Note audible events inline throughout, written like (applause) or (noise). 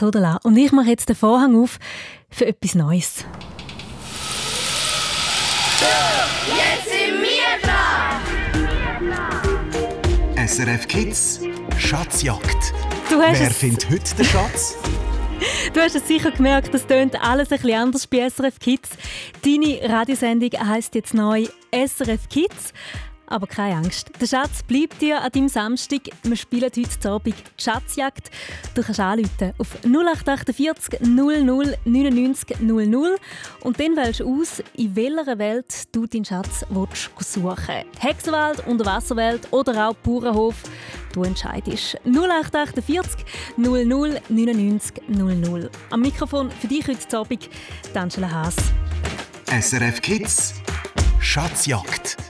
so Und ich mache jetzt den Vorhang auf für etwas Neues. Jetzt sind wir dran! SRF Kids Schatzjagd. Wer findet heute den Schatz? (laughs) Du hast es sicher gemerkt, das tönt alles ein bisschen anders bei SRF Kids. Deine Radiosendung heisst jetzt neu SRF Kids. Aber keine Angst, der Schatz bleibt dir an deinem Samstag. Wir spielen heute Abend die Schatzjagd. Du kannst anrufen auf 0848 00 99 00 und dann wählst du aus, in welcher Welt du deinen Schatz willst suchen Hexenwelt, Unterwasserwelt oder auch Bauernhof. Du entscheidest. 0848 00 99 00. Am Mikrofon für dich heute Abend, Angela Haas. SRF Kids Schatzjagd.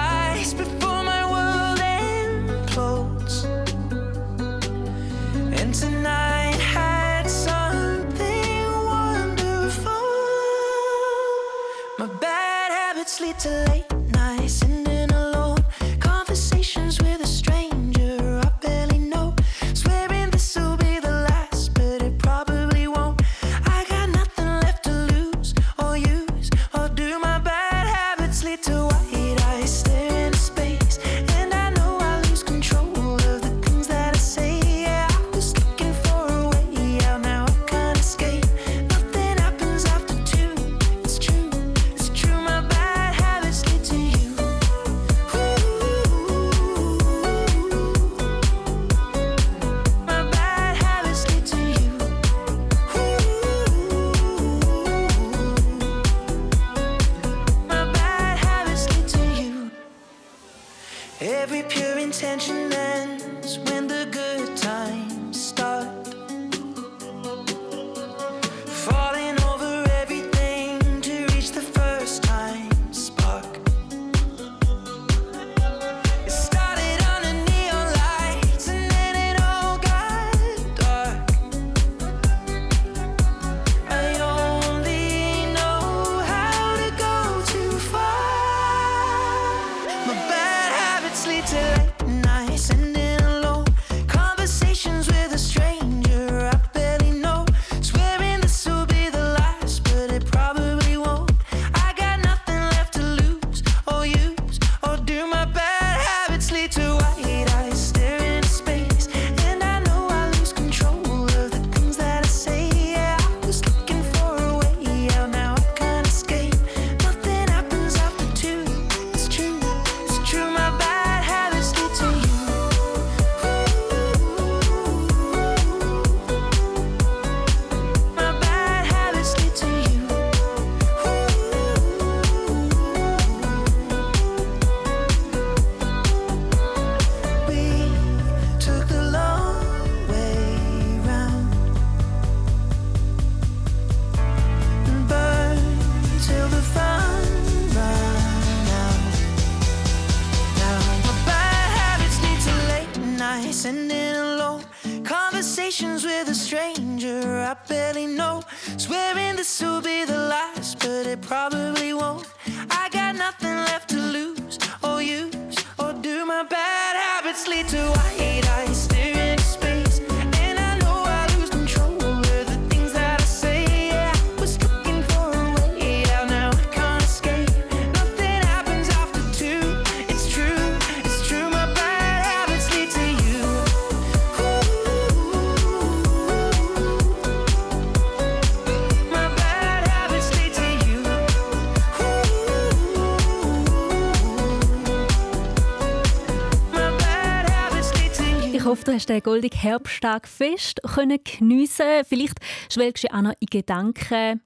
du hast den goldigen Herbsttag fest können geniessen. Vielleicht schwelgst du auch noch in Gedanken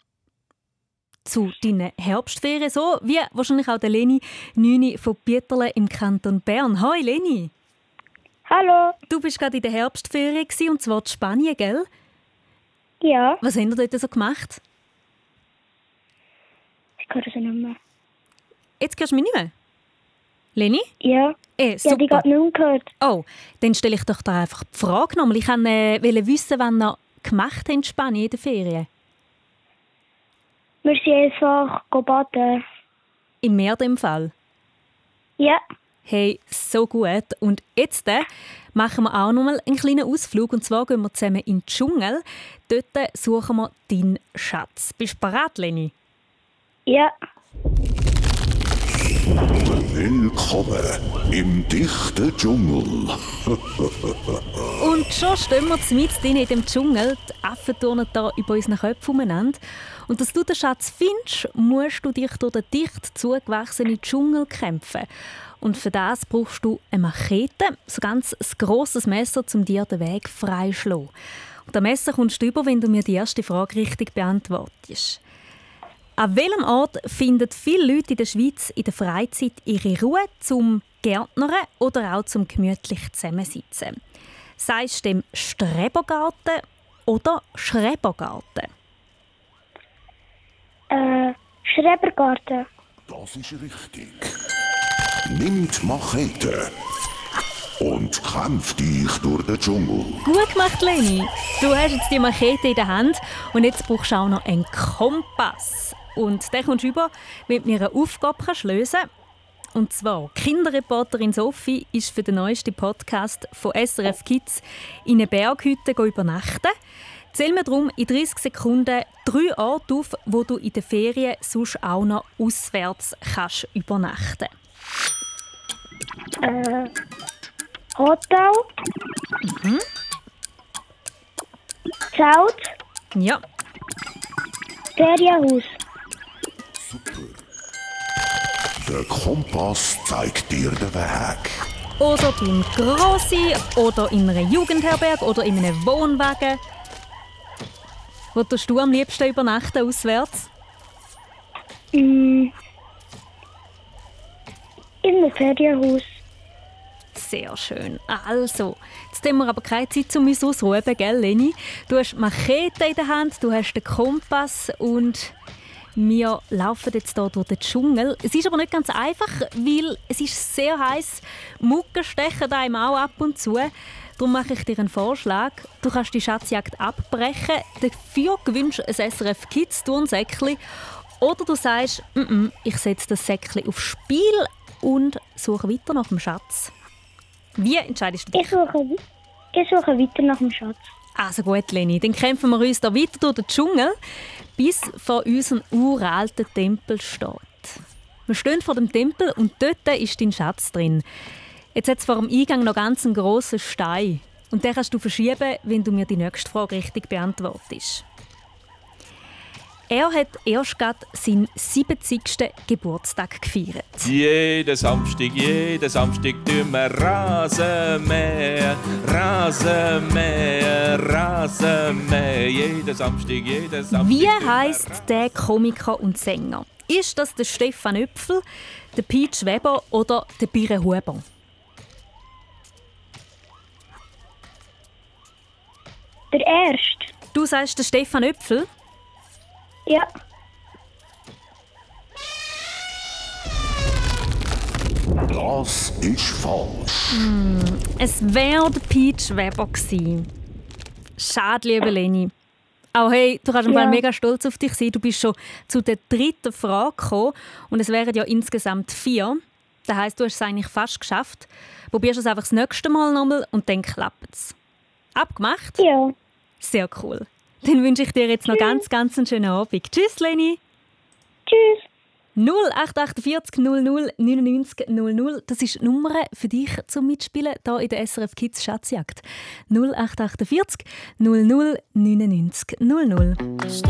zu deinen Herbstferien, so wie wahrscheinlich auch der Leni Nüni von Bieterle im Kanton Bern. Hoi Leni! Hallo! Du bist gerade in der Herbstferien und zwar in Spanien, gell? Ja. Was haben ihr dort so gemacht? ich höre sie nicht mehr. Jetzt hörst du mich nicht mehr? Leni? Ja, Eh, habe die gerade nicht gehört. Oh, dann stelle ich doch da einfach die Frage nochmal. Ich wollte äh, wissen, was ihr gemacht habt in Spanien in den Ferien. Wir sind einfach baden. Im Meer im Fall. Ja, Hey, so gut. Und jetzt äh, machen wir auch noch mal einen kleinen Ausflug. Und zwar gehen wir zusammen in den Dschungel. Dort suchen wir deinen Schatz. Bist du bereit, Leni? ja. Willkommen im dichten Dschungel. Und schon stehen wir mitten in dem Dschungel. Die Affen turnen da über unseren Köpfen umeinander. Und dass du den Schatz findest, musst du dich durch den dicht zugewachsenen Dschungel kämpfen. Und für das brauchst du eine Machete, so ganz ein grosses Messer, um dir den Weg freizuschlagen. Und das Messer kommst du über, wenn du mir die erste Frage richtig beantwortest. An welchem Ort finden viele Leute in der Schweiz in der Freizeit ihre Ruhe zum Gärtnern oder auch zum gemütlich zusammensitzen? Sagst du dem Strebergarten oder Schrebergarten? Äh, Schrebergarten. Das ist richtig. Nimmt Machete und kämpft dich durch den Dschungel. Gut gemacht, Leni. Du hast jetzt die Machete in der Hand und jetzt brauchst du auch noch einen Kompass. Und den kommst du über, wenn du mir eine Aufgabe kannst lösen Und zwar, Kinderreporterin Sophie ist für den neuesten Podcast von SRF Kids in einer Berghütte übernachten. Zähl mir darum in 30 Sekunden drei Orte auf, wo du in den Ferien sonst auch noch auswärts kannst übernachten Äh, Hotel. Zelt. Ja, Ferienhaus. Der Kompass zeigt dir den Weg. Oder beim Grossi oder in einer Jugendherberge oder in einem Wohnwagen. Wo tust du am liebsten übernachten auswärts? Mm. In einem Ferienhaus. Sehr schön. Also, jetzt haben wir aber keine Zeit, um uns auszuruhen, gell, Leni? Du hast Machete in der Hand, du hast den Kompass und wir laufen jetzt hier durch den Dschungel. Es ist aber nicht ganz einfach, weil es ist sehr heiß. Mucken stechen einem auch ab und zu. Darum mache ich dir einen Vorschlag. Du kannst die Schatzjagd abbrechen. Dafür gewünscht ein SRF Kids Turnsäckchen. Oder du sagst, «Mm -mm, ich setze das Säckchen aufs Spiel und suche weiter nach dem Schatz. Wie entscheidest du dich? Ich suche, ich suche weiter nach dem Schatz. Also gut, Leni, dann kämpfen wir uns da weiter durch den Dschungel, bis vor unserem uralten Tempel steht. Wir stehen vor dem Tempel und dort ist dein Schatz drin. Jetzt hat es vor dem Eingang noch ganz einen grossen Stein. Und den kannst du verschieben, wenn du mir die nächste Frage richtig beantwortest. Er hat erst gerade seinen 70. Geburtstag gefeiert. Jeden Samstag, jeden Samstag tun wir Rasenmäher, Rasenmäher, Rasenmäher. Jeden Samstag, jeden Samstag. Wie heißt der Komiker und Sänger? Ist das der Stefan Öpfel, der Peach Weber oder der Bire Huber? Der erste. Du sagst der Stefan Öpfel? Ja. Das ist falsch. Es wäre der Peach Weber gewesen. Schade, liebe Leni. Auch hey, du kannst Ja. Mega stolz auf dich sein. Du bist schon zu der dritten Frage gekommen und es wären ja insgesamt vier. Das heisst, du hast es eigentlich fast geschafft. Probierst es einfach das nächste Mal nochmal und dann klappt es. Abgemacht? Ja. Sehr cool. Dann wünsche ich dir jetzt noch ganz, ganz einen schönen Abend. Tschüss, Leni. Tschüss. 0848 00 99 00. Das ist die Nummer für dich zum Mitspielen hier in der SRF Kids Schatzjagd. 0848 00 99 00. First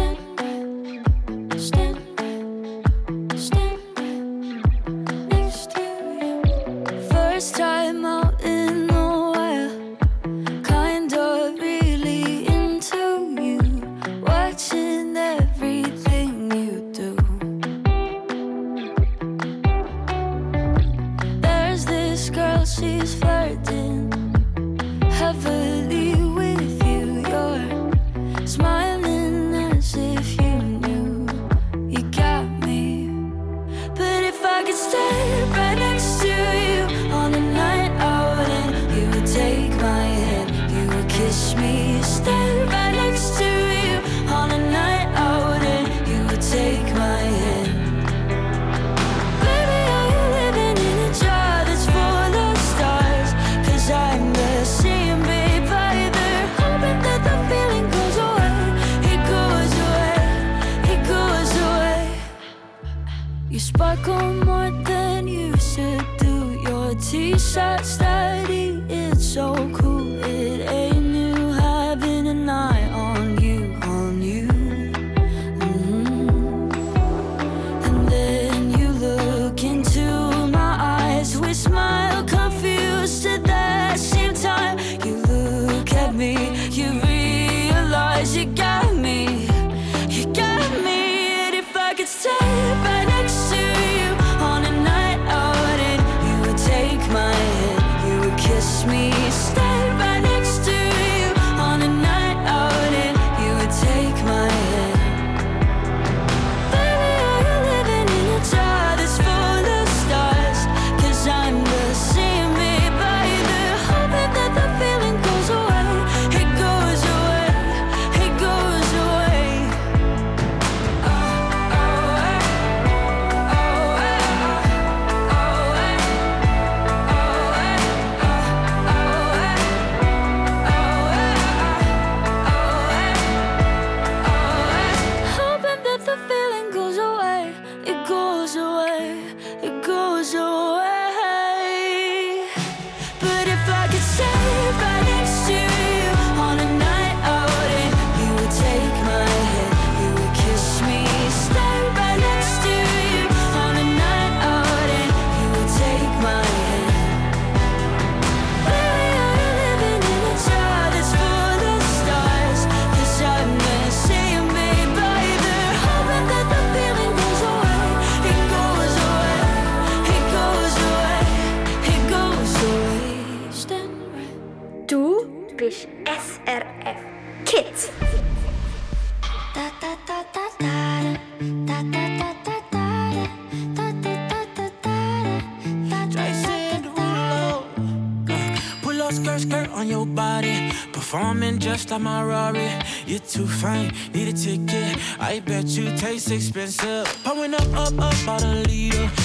too fine, need a ticket. I bet you taste expensive. Pouring up, up, up, on a liter.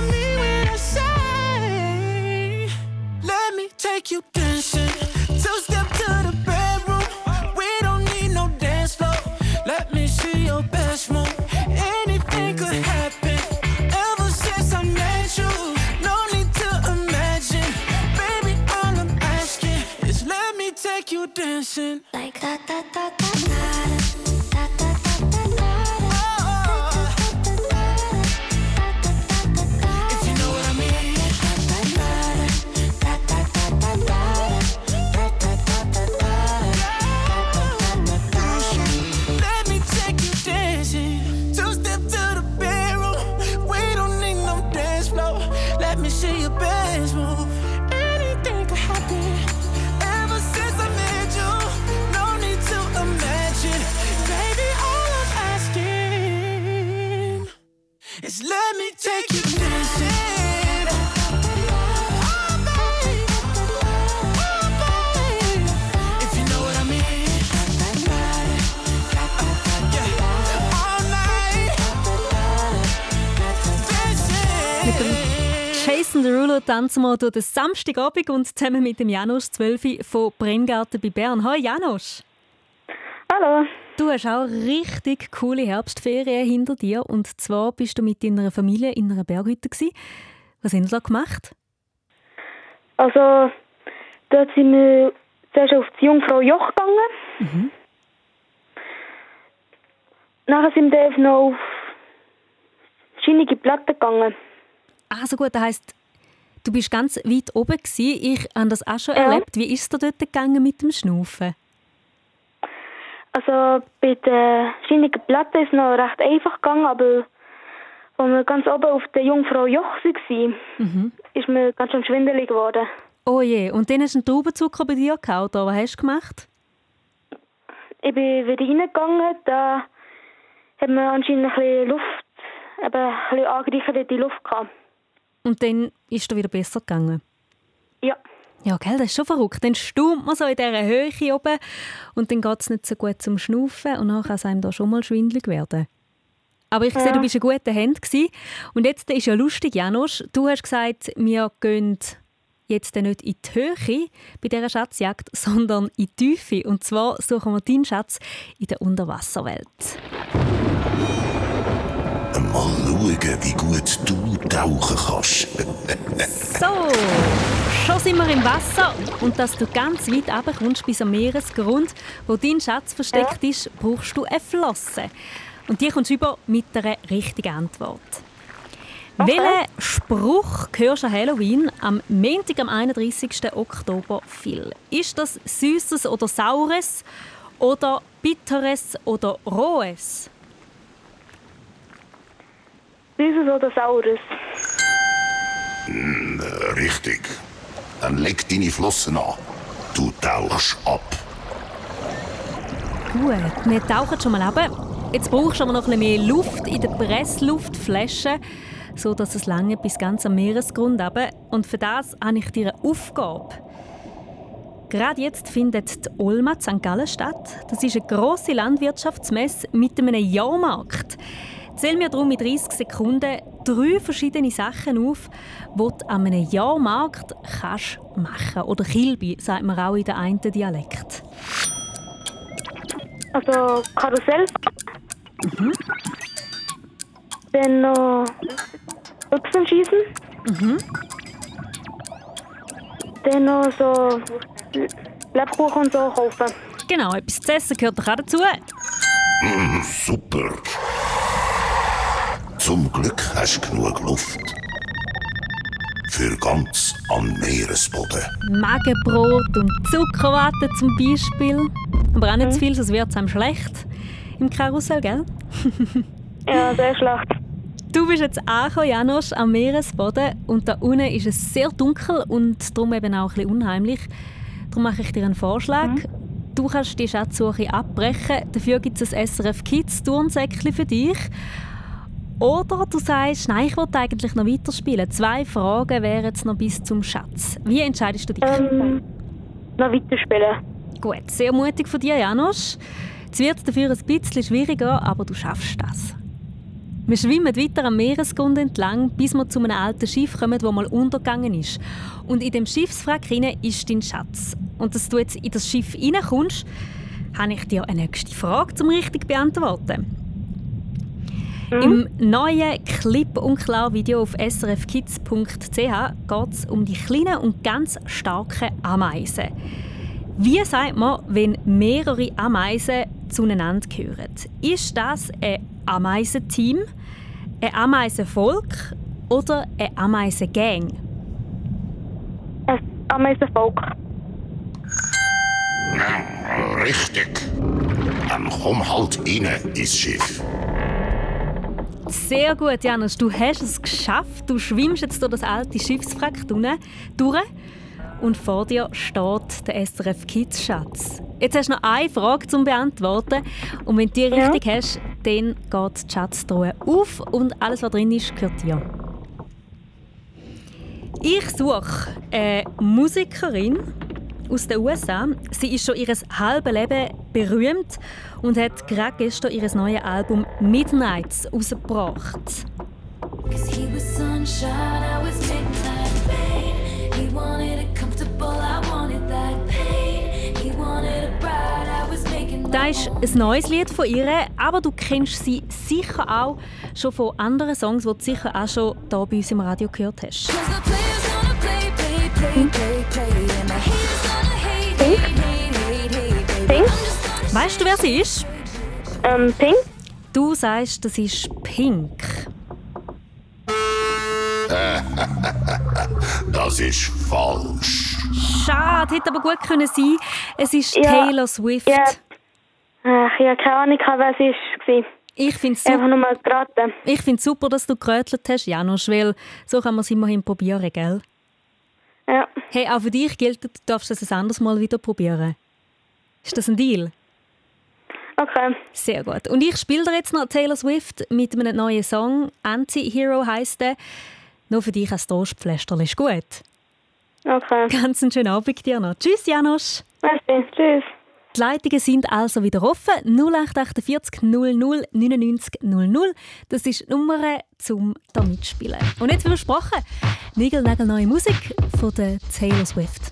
you dancing. Two step Jason Derulo tanzen wir durch den Samstagabend und zusammen mit dem Janusz 12 von Brenngarten bei Bern. Hallo Janusz! Hallo! Du hast auch richtig coole Herbstferien hinter dir und zwar bist du mit deiner Familie in einer Berghütte gewesen. Was haben Sie da gemacht? Also, dort sind wir zuerst auf die Jungfrau Joch gegangen. Mhm. Nachher sind wir noch auf schienige Platten gegangen. Also gut, das heisst, du bist ganz weit oben gewesen. Ich habe das auch schon Ja. erlebt. Wie ist es dir dort gegangen mit dem Schnaufen? Also, bei der schienigen Platte ist es noch recht einfach gegangen, aber als wir ganz oben auf der Jungfrau Joch waren, Mhm. ist mir ganz schön schwindelig geworden. Oh je, und dann hast du einen Traubenzucker bei dir gehabt, oder was hast du gemacht? Ich bin wieder reingegangen, da hat man anscheinend ein bisschen Luft, eben ein bisschen angereicherte Luft gehabt. Und dann ist es wieder besser gegangen? Ja. Ja, gell, das ist schon verrückt. Dann staunt man so in dieser Höhe oben und dann geht es nicht so gut zum Schnaufen und dann kann es einem da schon mal schwindelig werden. Aber ich sehe, Ja. du bist in guten Händen gewesen. Und jetzt ist ja lustig, Janusz, du hast gesagt, wir gehen jetzt nicht in die Höhe bei dieser Schatzjagd, (laughs) sondern in die Tiefe. Und zwar suchen wir deinen Schatz in der Unterwasserwelt. Mal schauen, wie gut du tauchen kannst. So, schon sind wir im Wasser und dass du ganz weit runterkommst bis am Meeresgrund, wo dein Schatz versteckt ist, brauchst du eine Flosse. Und die kommst du über mit einer richtigen Antwort. Welchen Spruch hörst du an Halloween am Montag, am 31. Oktober viel? Ist das Süßes oder Saures oder Bitteres oder Rohes? Süßes oder Saures? Äh, richtig. Dann leg deine Flossen an. Du tauchst ab. Gut, wir tauchen schon mal ab. Jetzt brauchst du aber noch ein bisschen mehr Luft in der Pressluftflasche, so dass es lange bis ganz am Meeresgrund runter. Und für das habe ich dir eine Aufgabe. Gerade jetzt findet die Olma in St. Gallen statt. Das ist eine grosse Landwirtschaftsmesse mit einem Jahrmarkt. Zähl mir darum mit 30 Sekunden drei verschiedene Sachen auf, die du an einem Jahrmarkt kannst machen Oder Kilby, sagt man auch in der einen Dialekt. Also Karussell. Mhm. Dann noch Büchsenschießen. Mhm. Dann noch so Lebkuchen und so kaufen. Genau, etwas zu essen gehört auch dazu. Mm, super. Zum Glück hast du genug Luft. Für ganz am Meeresboden. Magenbrot und Zuckerwatte zum Beispiel. Aber auch nicht zu viel, sonst wird es einem schlecht im Karussell, gell? Ja, sehr schlecht. Du bist jetzt angekommen, Janusz, am Meeresboden und da unten ist es sehr dunkel und darum eben auch ein bisschen unheimlich. Darum mache ich dir einen Vorschlag. Du kannst die Schatzsuche abbrechen, dafür gibt es ein SRF Kids Turnsäckchen für dich. Oder du sagst, nein, ich wollte eigentlich noch weiterspielen. Zwei Fragen wären jetzt noch bis zum Schatz. Wie entscheidest du dich? Ähm, noch weiterspielen. Gut, sehr mutig von dir, Janusz. Es wird dafür ein bisschen schwieriger, aber du schaffst das. Wir schwimmen weiter am Meeresgrund entlang, bis wir zu einem alten Schiff kommen, das mal untergegangen ist. Und in dem Schiffswrack ist dein Schatz. Und dass du jetzt in das Schiff hineinkommst, habe ich dir eine nächste Frage zum richtig beantworten. Im neuen Clip- und Klar-Video auf srfkids.ch geht es um die kleinen und ganz starken Ameisen. Wie sagt man, wenn mehrere Ameisen zueinander gehören? Ist das ein Ameisenteam, ein Ameisenvolk oder ein Ameisengang? Ein Ameisenvolk. Richtig. Dann komm halt rein ins Schiff. Sehr gut, Janusz. Du hast es geschafft. Du schwimmst jetzt durch das alte Schiffswrack durch und vor dir steht der SRF Kids Schatz. Jetzt hast du noch eine Frage zum Beantworten und wenn du die Ja. richtig hast, dann geht die Schatztruhe auf und alles, was drin ist, gehört dir. Ich suche eine Musikerin aus den USA. Sie ist schon ihr halbes Leben berühmt und hat gerade gestern ihr neues Album Midnights rausgebracht. Das ist ein neues Lied von ihr, aber du kennst sie sicher auch schon von anderen Songs, die du sicher auch schon hier bei uns im Radio gehört hast. Play, play, play, gonna Weißt du, wer sie ist? Ähm, Pink? Du sagst, das ist Pink. (laughs) Das ist falsch. Schade, hätte aber gut können sein. Es ist Ja. Taylor Swift. Ja. Ach, ich habe keine Ahnung, wer es war. Ich finde es Einfach super, nur mal geraten. ich find's super, dass du gerätselt hast, Janusz, weil so kann man es immerhin probieren, gell? Ja. Hey, auch für dich gilt, du darfst es ein anderes Mal wieder probieren. Ist das ein Deal? Okay. Sehr gut. Und ich spiele dir jetzt noch Taylor Swift mit einem neuen Song. Anti-Hero heisst der. Nur für dich als Trostpflasterl ist gut. Okay. Ganz einen schönen Abend dir noch. Tschüss, Janosch. Merci. Tschüss. Die Leitungen sind also wieder offen. 0848 00 99 00. Das ist die Nummer zum da mitspielen. Und jetzt wie versprochen, Nigel neue Musik von der Taylor Swift.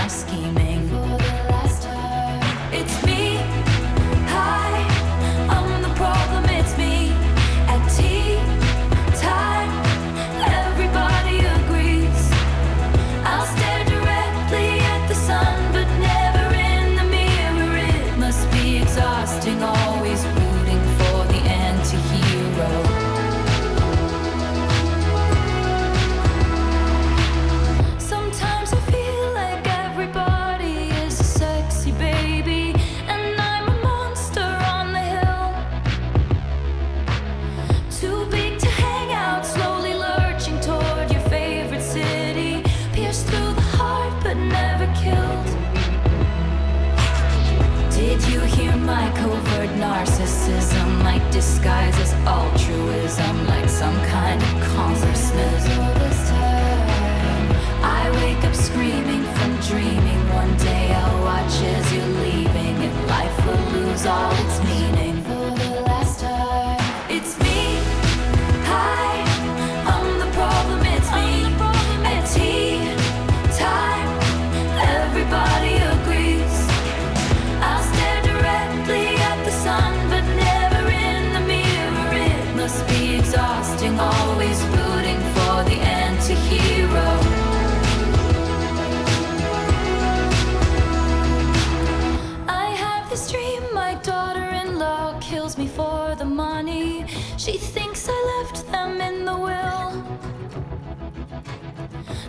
She thinks I left them in the will.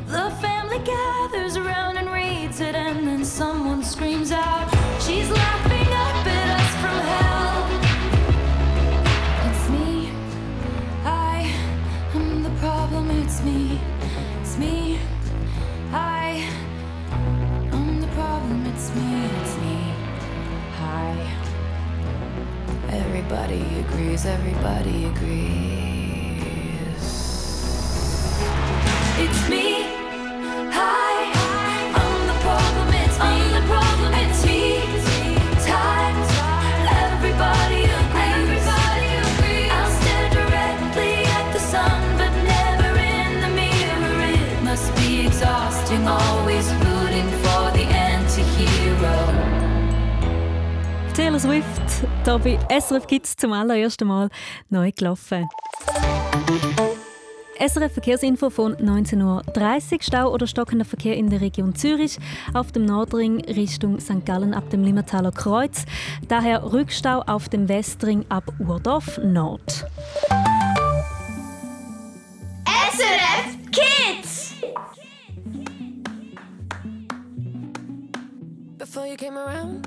The family gathers around and reads it, and then someone screams out, Everybody agrees. Everybody agrees. It's me. Hi. I'm the problem. It's me. I'm the problem. It's me. Time. Everybody agrees. Everybody agrees. I'll stare directly at the sun, but never in the mirror. It must be exhausting, always rooting for the anti-hero. Taylor Swift, hier bei SRF Kids zum allerersten Mal neu gelaufen. SRF Verkehrsinfo von 19.30 Uhr. Stau oder stockender Verkehr in der Region Zürich. Auf dem Nordring Richtung St. Gallen ab dem Limmertaler Kreuz. Daher Rückstau auf dem Westring ab Urdorf Nord. SRF Kids. Before you came around,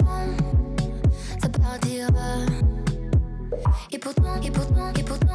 pourtant, et pourtant, et pourtant, et.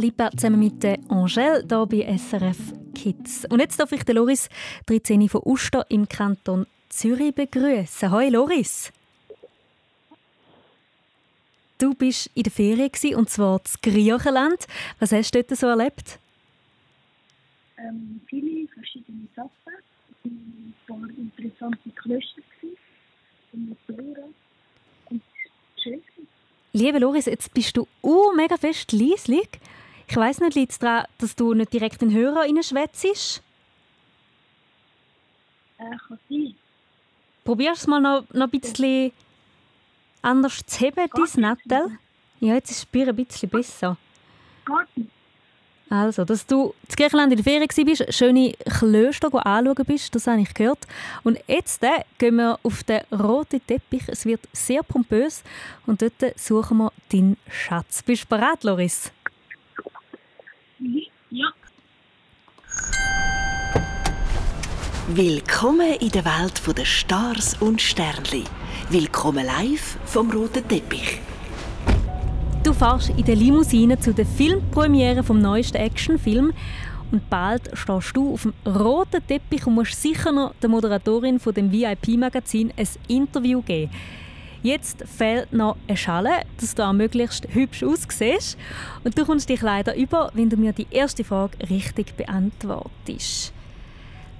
Lipa zusammen mit der Angèle hier bei SRF Kids. Und jetzt darf ich den Loris 13 von Uster im Kanton Zürich begrüßen. Hoi Loris! Du bist in der Ferien und zwar in Griechenland. Was hast du dort so erlebt? ähm, viele verschiedene Sachen. Ein paar interessante Klöster und Motoren. Und es schön. Liebe Loris, jetzt bist du uh, mega fest leislich. Ich weiss nicht, liegt es daran, dass du nicht direkt in den Hörer reinschwätzt? Äh, kann sein. Probierst du es mal noch, noch ein bisschen anders zu heben, dein Nattel? Ja, jetzt ist Bier ein bisschen besser. Garten. Also, dass du in Griechenland in der Ferien warst, schöne Klöster anschauen bist, das habe ich gehört. Und jetzt äh, gehen wir auf den roten Teppich. Es wird sehr pompös und dort suchen wir deinen Schatz. Bist du bereit, Loris? Ja. Willkommen in der Welt der Stars und Sternli. Willkommen live vom roten Teppich. Du fährst in der Limousine zu der Filmpremiere vom neuesten Actionfilm und bald stehst du auf dem roten Teppich und musst sicher noch der Moderatorin von dem VIP-Magazin ein Interview geben. Jetzt fehlt noch eine Schale, dass du auch möglichst hübsch aussiehst. Und du kommst dich leider über, wenn du mir die erste Frage richtig beantwortest.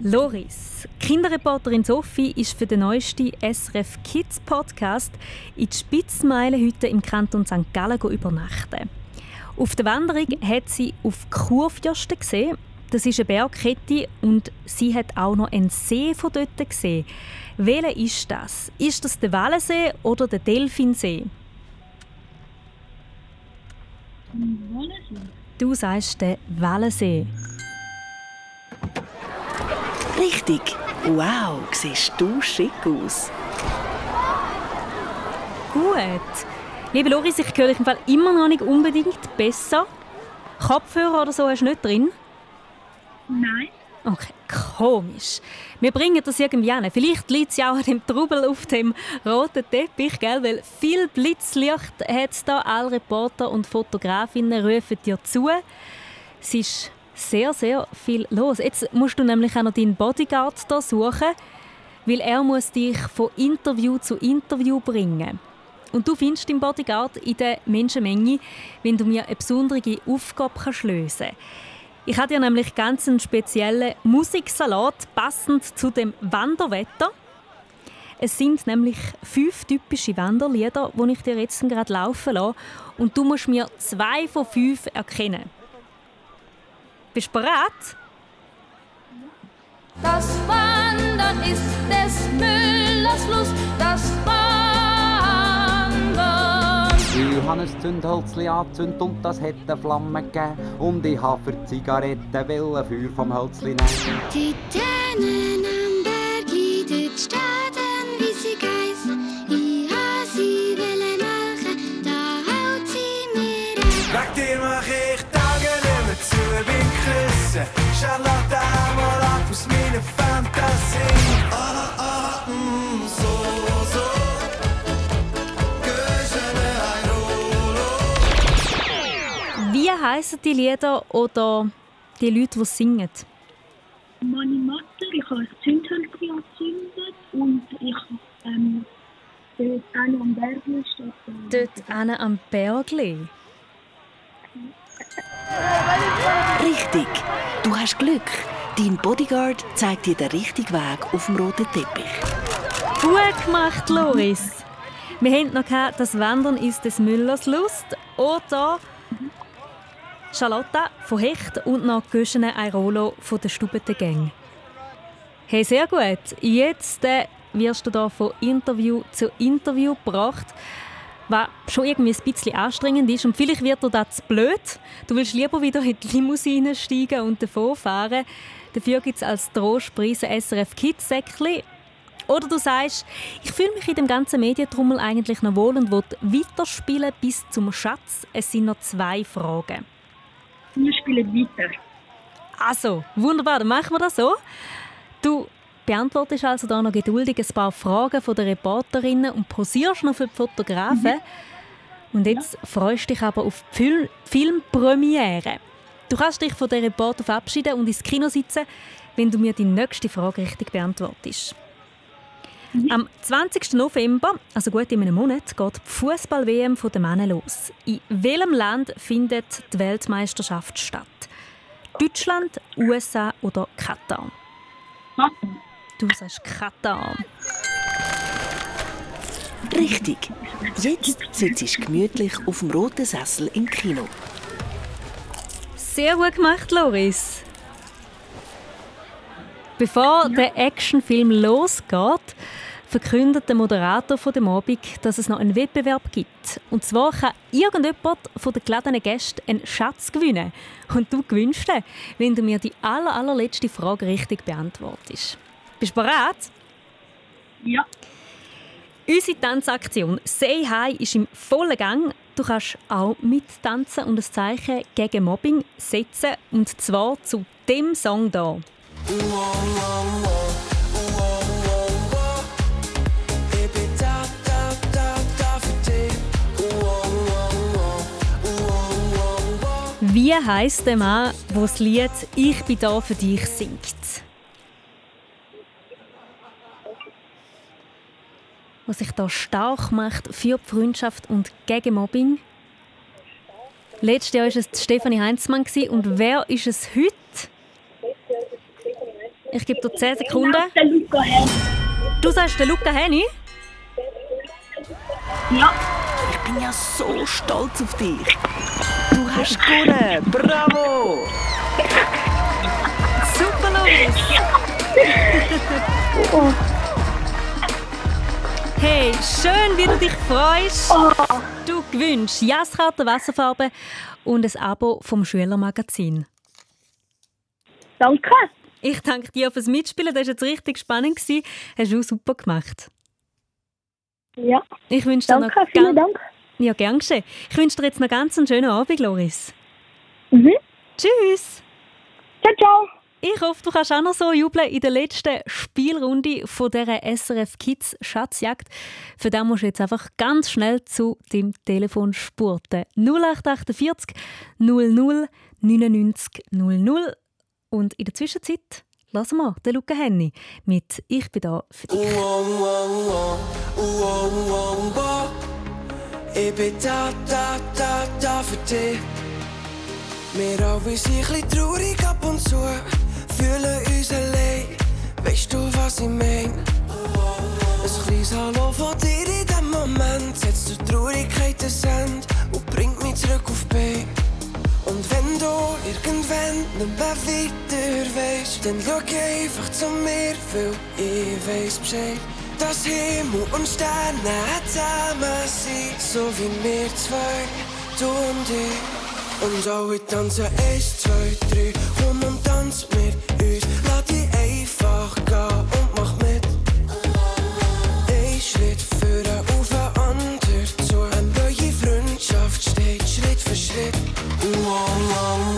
Loris, Kinderreporterin Sophie ist für den neuesten SRF Kids Podcast in die Spitzmeilenhütte im Kanton St. Gallen übernachten. Auf der Wanderung hat sie auf Kurfjörsten gesehen. Das ist eine Bergkette und sie hat auch noch einen See von dort gesehen. Welcher ist das? Ist das der Wallensee oder der Delfinsee? Du sagst der Wallensee. Richtig. Wow, siehst du schick aus. Gut. Liebe Loris, ich höre dich im Fall immer noch nicht unbedingt besser. Kopfhörer oder so hast du nicht drin? Nein. Okay, komisch. Wir bringen das irgendwie an. Vielleicht liegt es ja auch an dem Trubel auf dem roten Teppich, gell? weil viel Blitzlicht hat es da. Alle Reporter und Fotografinnen rufen dir zu. Es ist sehr, sehr viel los. Jetzt musst du nämlich auch noch deinen Bodyguard hier suchen. weil er muss dich von Interview zu Interview bringen. Und du findest im Bodyguard in der Menschenmenge, wenn du mir eine besondere Aufgabe lösen kannst. Ich habe dir nämlich ganz einen speziellen Musiksalat passend zu dem Wanderwetter. Es sind nämlich fünf typische Wanderlieder, die ich dir jetzt gerade laufen lasse. Und du musst mir zwei von fünf erkennen. Bist du bereit? Das Wandern ist des Müllers Lust, Habe ein Zündhölzli angezündet und das hat eine Flamme gegeben. Und ich habe für Zigaretten wollen Feuer vom Hölzli nehmen. Die am Berg liegen Staden wie sie Geiss. Ich habe sie wollen machen, da haut sie mir Wegen dir mach ich Tage nicht mehr zu, bin gerissen. Charlotte einmal ab aus meiner Fantasie. Ah, Wie heißen die Lieder oder die Leute, die singen? Meine Mutter, ich habe ein Zündhölzchen angezündet und ich habe ähm, dort eine am Berg steht. Dort eine am Bergli. Richtig, du hast Glück. Dein Bodyguard zeigt dir den richtigen Weg auf dem roten Teppich. Gut gemacht, Loris. Wir haben noch das Wandern ist des Müllers Lust. Oder Charlotta von Hecht und noch Göschene Airolo von der Stubete Gang. Hey, sehr gut. Jetzt äh, wirst du da von Interview zu Interview gebracht, was schon irgendwie ein bisschen anstrengend ist. Und vielleicht wird dir das blöd. Du willst lieber wieder in die Limousine steigen und davonfahren. Dafür gibt es als Trostpreis ein SRF Kids Säckchen. Oder du sagst, ich fühle mich in dem ganzen Medientrummel eigentlich noch wohl und will weiterspielen bis zum Schatz. Es sind noch zwei Fragen. Wir spielen weiter. Also, wunderbar, dann machen wir das so. Du beantwortest also da noch geduldig ein paar Fragen von der Reporterinnen und posierst noch für die Fotografen. Und jetzt freust du dich aber auf die Fil Filmpremiere. Du kannst dich von der Reporter verabschieden und ins Kino sitzen, wenn du mir die nächste Frage richtig beantwortest. Am 20. November, also gut in einem Monat, geht die Fußball-WM der Männer los. In welchem Land findet die Weltmeisterschaft statt? Deutschland, USA oder Katar? Du sagst Katar. Richtig. Jetzt sitzt du gemütlich auf dem roten Sessel im Kino. Sehr gut gemacht, Loris. Bevor der Actionfilm losgeht, verkündet der Moderator von dem Abend, dass es noch einen Wettbewerb gibt. Und zwar kann irgendjemand von den geladenen Gästen einen Schatz gewinnen. Und du gewinnst den, wenn du mir die aller, allerletzte Frage richtig beantwortest. Bist du bereit? Ja. Unsere Tanzaktion «Say Hi» ist im vollen Gang. Du kannst auch mittanzen und ein Zeichen gegen Mobbing setzen. Und zwar zu dem Song hier. Wie heißt der Mann, der das Lied «Ich bin da für dich» singt? Was sich da stark macht für die Freundschaft und gegen Mobbing. Letztes Jahr war es Stefanie Heinzmann und wer ist es heute? Ich gebe dir 10 Sekunden. Du sagst der Luca Henny? Ja. Ich bin ja so stolz auf dich. Du hast gewonnen. Bravo! Super, Loris! (laughs) Hey, schön, wie du dich freust. Du gewünscht Jasskarte Wasserfarbe und ein Abo vom Schülermagazin. Danke. Ich danke dir fürs Mitspielen. Das war jetzt richtig spannend. gewesen. Hast du super gemacht. Ja. Ich wünsche dir Danke, noch vielen Dank. Ja, gern geschehen. Ich wünsche dir jetzt noch ganz einen schönen Abend, Loris. Mhm. Tschüss. Ciao, ciao. Ich hoffe, du kannst auch noch so jubeln in der letzten Spielrunde von dieser SRF Kids Schatzjagd. Für das musst du jetzt einfach ganz schnell zu deinem Telefon spurten. 0848 00 99 00 und in der Zwischenzeit Lass mal, der Luca Henny mit «Ich bin da für dich». Ich bin da, da, da, da für dich. Wir alle sind ein bisschen traurig ab und zu, fühlen uns allein. Weißt du, was ich mein? Ein kleines Hallo von dir in dem Moment setzt die Traurigkeit ein Ende und bringt mich zurück auf Bein. Du irgendwann nicht mehr weiter weißt, dann schau einfach zu mir, weil ich weiss Bescheid. Dass Himmel und Sterne zusammen sind, so wie wir zwei, du und ich. Und alle tanzen eins, zwei, drei, komm und tanz mit uns, lass dich einfach gehen Wow,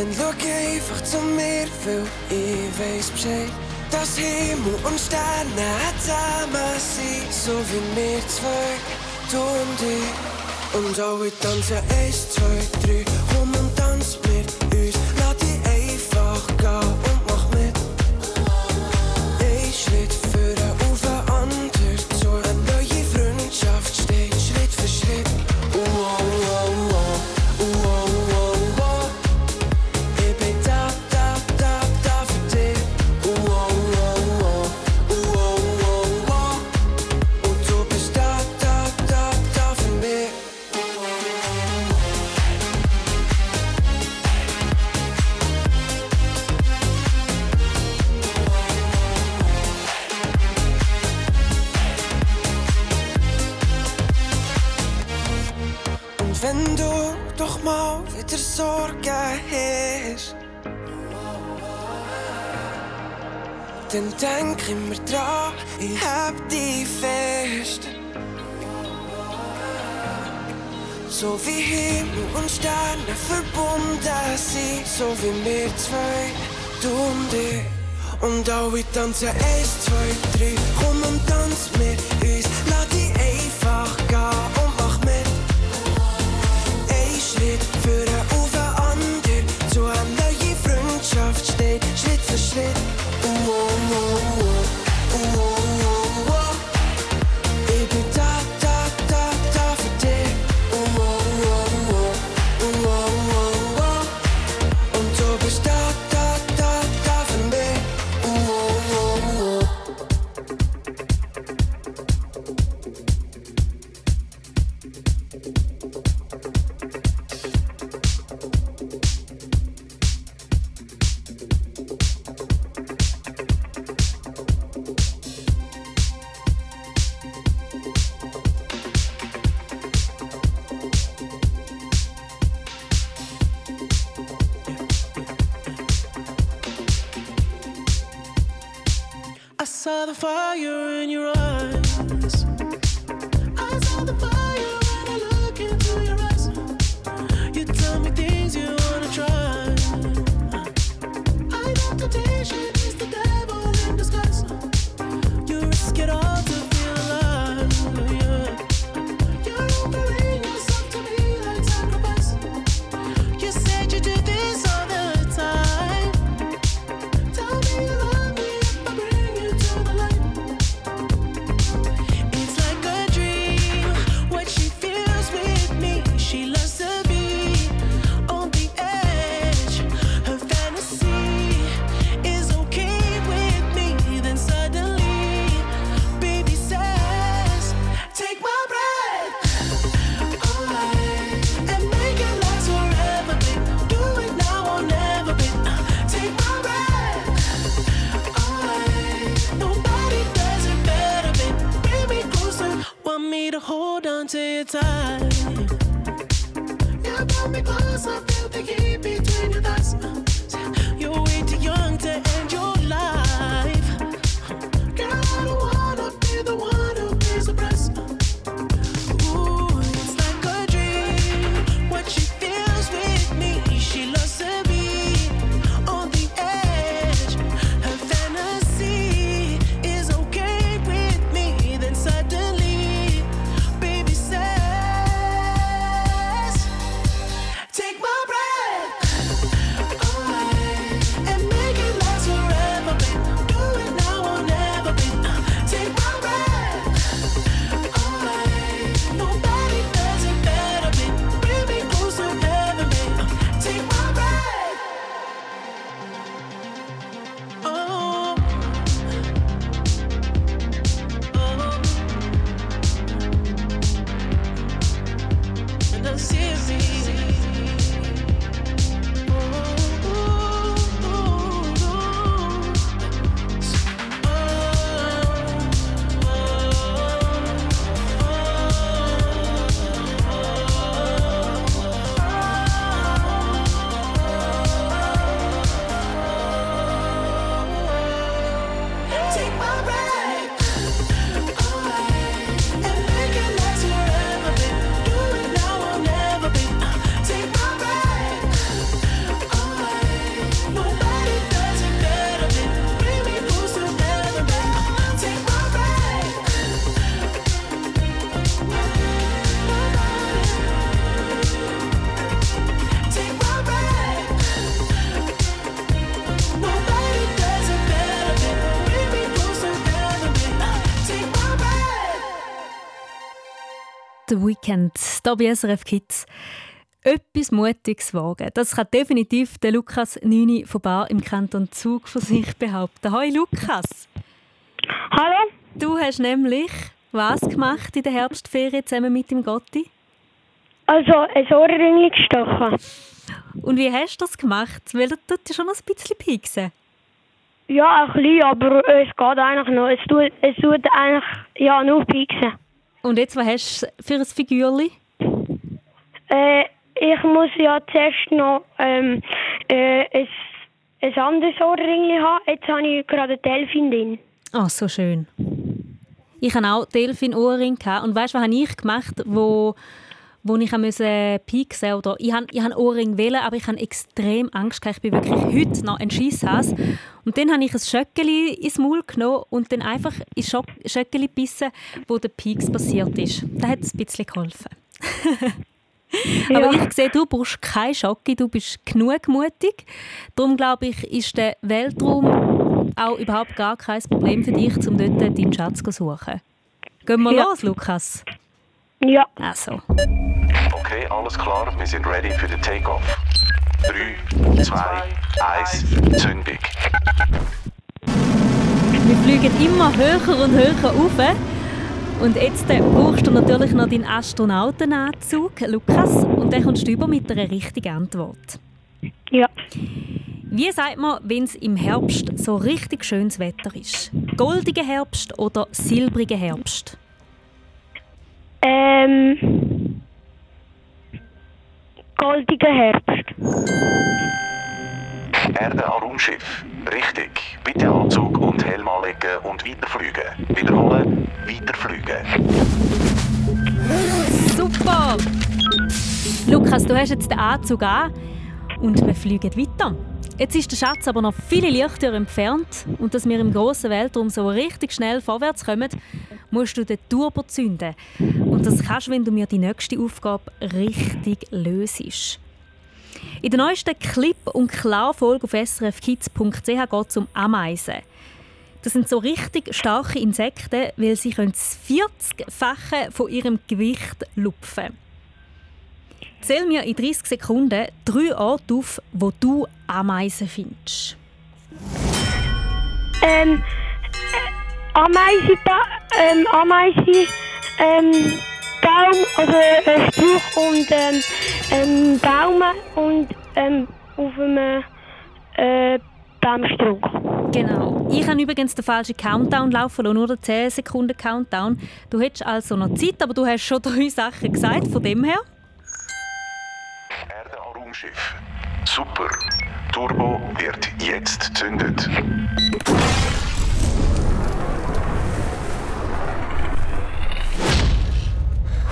dann schau einfach zu mir, weil ich weiss Bescheid. Dass Himmel und Sterne zusammen sind, so wie wir zwei, du und ich. Und alle tanzen eins, zwei, drei, komm und tanz mit dann denk immer dran, ich hab dich fest. So wie Himmel und Sterne verbunden sind, so wie wir zwei, du und ich. Und alle tanzen eins, zwei, drei, komm und tanz mit uns, lass dich einfach gehen und mach mit. Ein Schritt führen tell me things you Weekend, hier bei SRF Kids. Etwas Mutiges wagen. Das kann definitiv der Lukas Nüni von Bar im Kanton Zug von sich behaupten. Hallo Lukas. Hallo. Du hast nämlich was gemacht in der Herbstferien zusammen mit dem Gotti? Also ein Ohrring gestochen. Und wie hast du das gemacht? Weil das tut ja schon ein bisschen pieksen. Ja, ein bisschen, aber es geht eigentlich noch. Es tut, es tut eigentlich ja, nur pieksen. Und jetzt, was hast du für ein Figürli? Äh, ich muss ja zuerst noch ähm, äh, ein, ein anderes Ohrring haben. Jetzt habe ich gerade einen Delfin drin. Ah, oh, so schön. Ich hatte auch Delfin-Ohrring. Und weißt du, was habe ich gemacht, wo, wo ich musste pieksen oder Ich habe ich Ohrring wählen, aber ich habe extrem Angst gehabt. Ich bin wirklich heute noch ein Scheisshass. Und dann habe ich ein Schöckeli ins Maul genommen und dann einfach ins Schöckeli gebissen, wo der Pieks passiert ist. Das hat ein bisschen geholfen. (laughs) Aber ich sehe, du brauchst keine Schocke, du bist genug mutig. Darum glaube ich, ist der Weltraum auch überhaupt gar kein Problem für dich, um dort deinen Schatz zu suchen. Gehen wir ja. los, Lukas? Ja. Also. Okay, alles klar, wir sind ready für den Takeoff. 3, 2, 1, Zündung. Wir fliegen immer höher und höher auf. Und jetzt äh, brauchst du natürlich noch deinen Astronautenanzug, Lukas, und dann kommst du über mit einer richtigen Antwort. Ja. Wie sagt man, wenn es im Herbst so richtig schönes Wetter ist? Goldiger Herbst oder silbriger Herbst? Ähm. Goldiger Herbst. Erde an Raumschiff. Richtig. Bitte Anzug und Helm anlegen und weiterfliegen. Wiederholen, weiterfliegen. Super! Lukas, du hast jetzt den Anzug an und wir fliegen weiter. Jetzt ist der Schatz aber noch viele Lichtjahre entfernt und dass wir im grossen Weltraum so richtig schnell vorwärts kommen, musst du den Turbo zünden. Und das kannst du, wenn du mir die nächste Aufgabe richtig löst. In der neuesten Clip- und Klarfolge auf srfkids.ch geht es um Ameisen. Das sind so richtig starke Insekten, weil sie das 40-fache von ihrem Gewicht lupfen. Zähl mir in 30 Sekunden drei Orte auf, wo du Ameisen findest. Ähm, äh, Ameisen, ähm, Ameisen, ähm, Baum, also äh, Spruch und ähm, ähm, Baume und ähm, auf einem äh, Baumstrunk. Genau. Ich habe übrigens den falschen Countdown laufen lassen, nur den 10 Sekunden Countdown. Du hättest also noch Zeit, aber du hast schon drei Sachen gesagt, von dem her. Raumschiff. Super. Turbo wird jetzt zündet.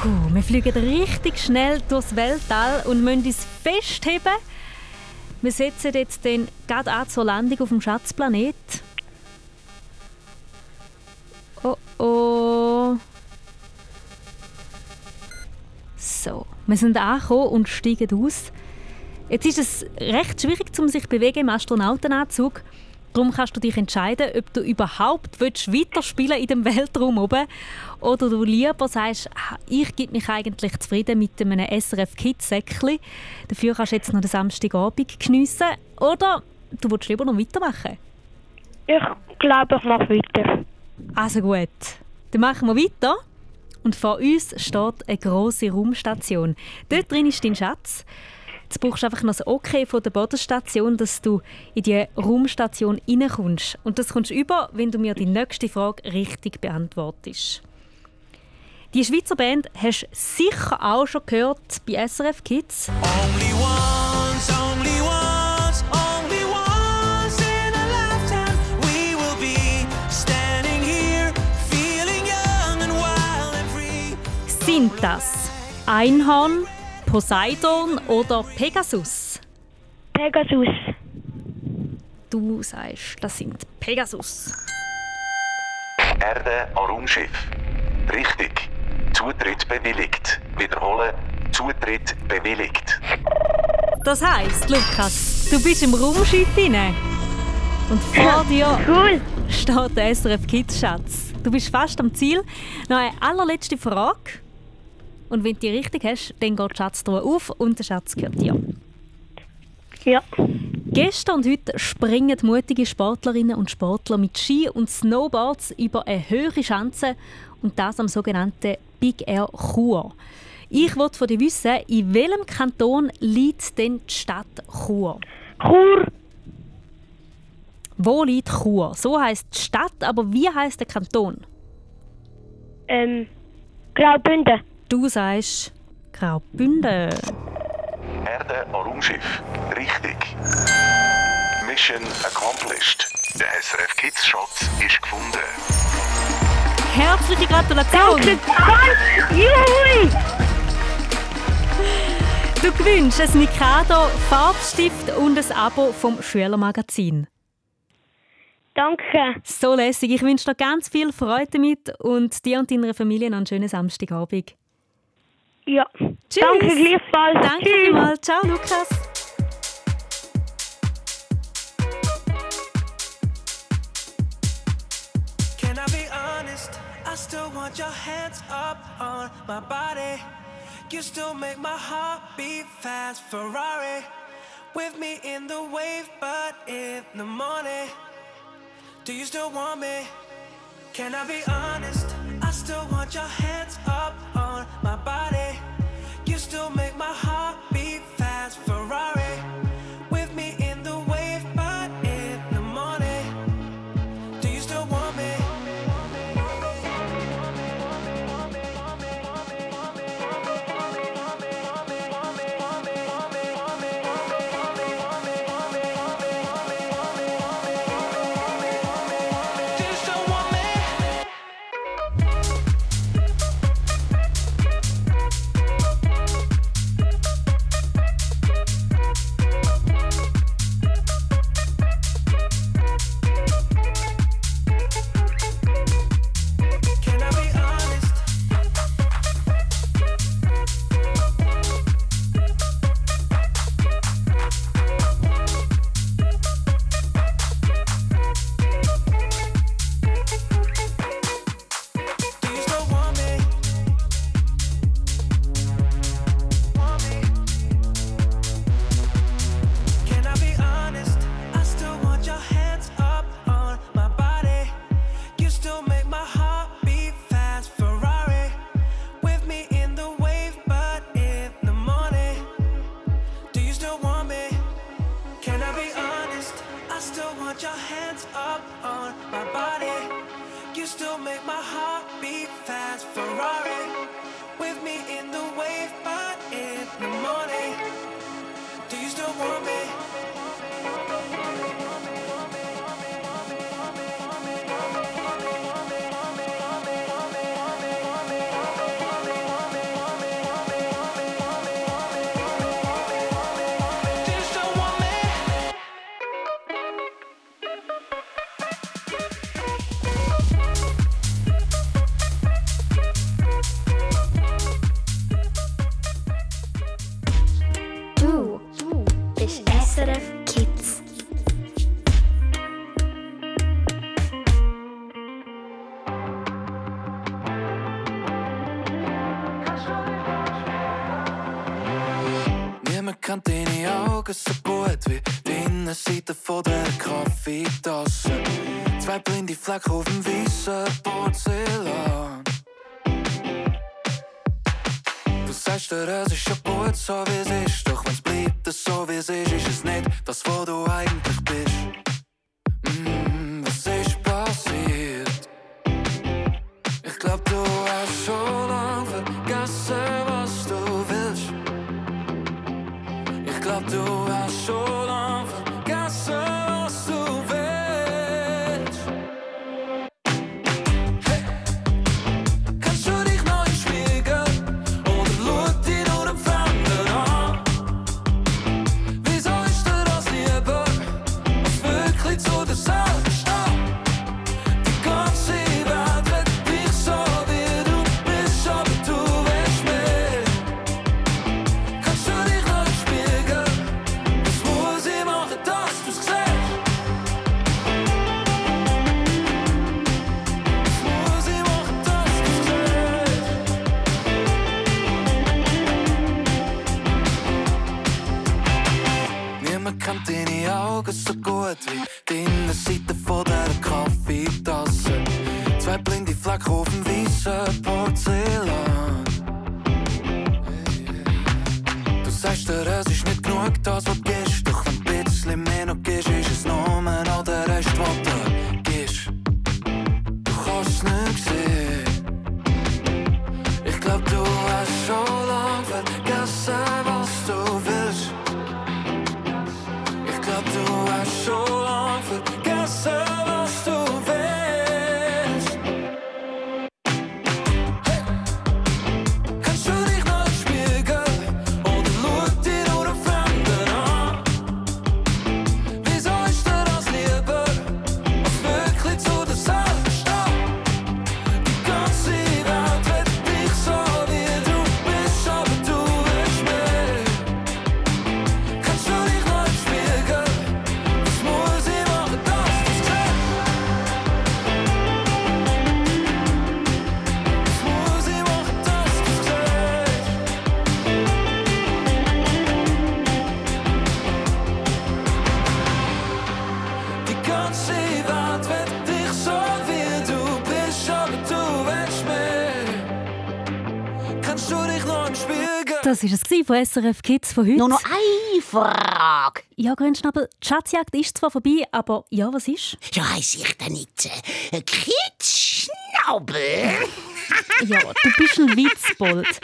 Puh, wir fliegen richtig schnell durchs Weltall und müssen uns festheben. Wir setzen jetzt den gerade an zur Landung auf dem Schatzplanet. Oh oh. So, wir sind angekommen und steigen aus. Jetzt ist es recht schwierig, um sich zu bewegen im Astronautenanzug. Darum kannst du dich entscheiden, ob du überhaupt weiterspielen in dem Weltraum oben oder du lieber sagst, ah, ich gebe mich eigentlich zufrieden mit einem SRF Kids Säckchen. Dafür kannst du jetzt noch den Samstagabend geniessen. Oder du willst lieber noch weitermachen? Ich glaube, ich mache weiter. Also gut, dann machen wir weiter. Und vor uns steht eine grosse Raumstation. Dort drin ist dein Schatz. Jetzt brauchst du einfach noch das Okay von der Bodenstation, dass du in die Raumstation reinkommst. Und das kommst du über, wenn du mir die nächste Frage richtig beantwortest. Die Schweizer Band hast du sicher auch schon gehört bei SRF Kids. Only once, only once, only once in a lifetime we will be standing here feeling young and wild and free. Sind das Einhorn, Poseidon oder Pegasus? Pegasus. Du sagst, das sind Pegasus. Erde an Raumschiff. Richtig. Zutritt bewilligt. Wiederholen. Zutritt bewilligt. Das heisst, Lukas, du bist im Raumschiff inne. Und vor (laughs) dir cool. steht der SRF Kids Schatz. Du bist fast am Ziel. Noch eine allerletzte Frage. Und wenn du die richtig hast, dann geht die Schatztruhe auf und der Schatz gehört dir. Ja. Gestern und heute springen mutige Sportlerinnen und Sportler mit Ski und Snowboards über eine höhere Schanze und das am sogenannten Big Air Chur. Ich wollte von dir wissen, in welchem Kanton liegt denn die Stadt Chur? Chur. Wo liegt Chur? So heißt die Stadt, aber wie heißt der Kanton? Ähm, Graubünden. Du sagst Graubünden. Erde an Raumschiff. Richtig. Mission accomplished. Der SRF Kids Schatz ist gefunden. Herzliche Gratulation! Juhui! Du gewinnst ein Mikado, Farbstift und ein Abo vom Schülermagazin. Danke. So lässig. Ich wünsche dir ganz viel Freude damit und dir und deiner Familie noch einen schönen Samstagabend. Ja. Tschüss. Danke gleichfalls. Danke Tschüss. vielmals. Ciao, Lukas. Can I be honest? I still want your hands up on my body. You still make my heart beat fast. Ferrari with me in the wave, but in the morning. Do you still want me? Can I be honest? I still want your hands up my body. So wie ist, ist es nicht. Das, wo du eigentlich Das war es von SRF Kids von heute. Nur noch eine Frage. Ja, Grünschnabel, die Schatzjagd ist zwar vorbei, aber ja, was ist? Ja, heiss ich denn nicht äh, Kitzschnabel? (laughs) Ja, du bist ein Witzbold.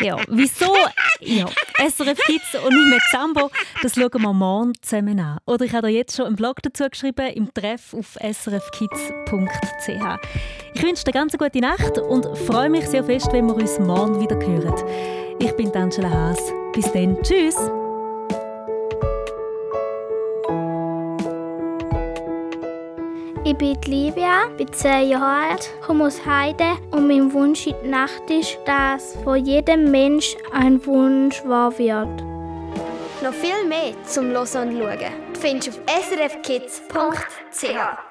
Ja, wieso? Ja, SRF Kids und nicht mehr Zambo, das schauen wir morgen zusammen an. Oder ich habe dir jetzt schon einen Blog dazu geschrieben, im Treff auf srfkids.ch. Ich wünsche dir ganz eine gute Nacht und freue mich sehr fest, wenn wir uns morgen wieder hören. Ich bin Angela Haas. Bis dann. Tschüss. Ich bin Livia, bin 10 Jahre alt, komme aus Heide und mein Wunsch in der Nacht ist, dass von jedem Mensch ein Wunsch wahr wird. Noch viel mehr zum Hören und Schauen findest du auf srfkids.ch.